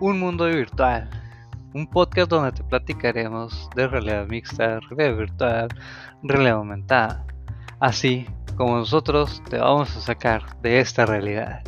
Un mundo virtual. Un podcast donde te platicaremos de realidad mixta, realidad virtual, realidad aumentada. Así como nosotros te vamos a sacar de esta realidad.